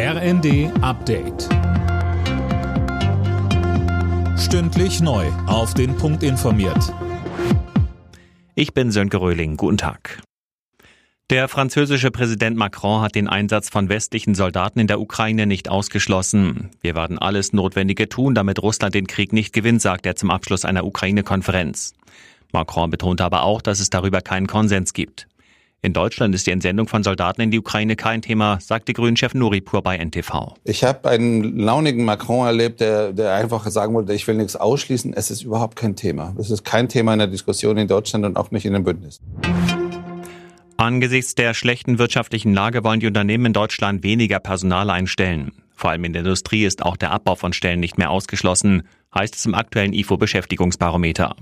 RND Update. Stündlich neu. Auf den Punkt informiert. Ich bin Sönke Röhling. Guten Tag. Der französische Präsident Macron hat den Einsatz von westlichen Soldaten in der Ukraine nicht ausgeschlossen. Wir werden alles Notwendige tun, damit Russland den Krieg nicht gewinnt, sagt er zum Abschluss einer Ukraine-Konferenz. Macron betonte aber auch, dass es darüber keinen Konsens gibt. In Deutschland ist die Entsendung von Soldaten in die Ukraine kein Thema, sagte Grünchef Nuripur bei NTV. Ich habe einen launigen Macron erlebt, der, der einfach sagen wollte, ich will nichts ausschließen. Es ist überhaupt kein Thema. Es ist kein Thema in der Diskussion in Deutschland und auch nicht in dem Bündnis. Angesichts der schlechten wirtschaftlichen Lage wollen die Unternehmen in Deutschland weniger Personal einstellen. Vor allem in der Industrie ist auch der Abbau von Stellen nicht mehr ausgeschlossen, heißt es im aktuellen IFO Beschäftigungsbarometer.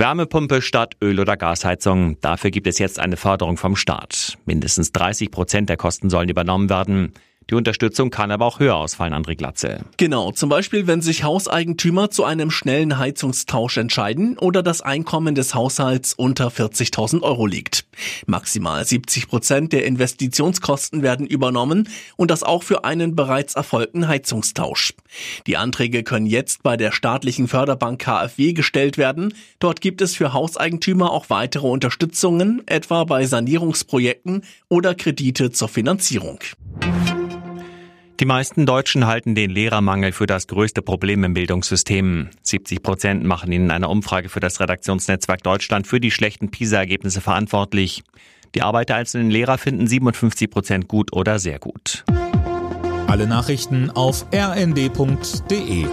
Wärmepumpe statt Öl- oder Gasheizung. Dafür gibt es jetzt eine Förderung vom Staat. Mindestens 30 Prozent der Kosten sollen übernommen werden. Die Unterstützung kann aber auch höher ausfallen, André Glatze. Genau, zum Beispiel, wenn sich Hauseigentümer zu einem schnellen Heizungstausch entscheiden oder das Einkommen des Haushalts unter 40.000 Euro liegt. Maximal 70 Prozent der Investitionskosten werden übernommen und das auch für einen bereits erfolgten Heizungstausch. Die Anträge können jetzt bei der staatlichen Förderbank KfW gestellt werden. Dort gibt es für Hauseigentümer auch weitere Unterstützungen, etwa bei Sanierungsprojekten oder Kredite zur Finanzierung. Die meisten Deutschen halten den Lehrermangel für das größte Problem im Bildungssystem. 70 Prozent machen ihn in einer Umfrage für das Redaktionsnetzwerk Deutschland für die schlechten PISA-Ergebnisse verantwortlich. Die Arbeit der einzelnen Lehrer finden 57 Prozent gut oder sehr gut. Alle Nachrichten auf rnd.de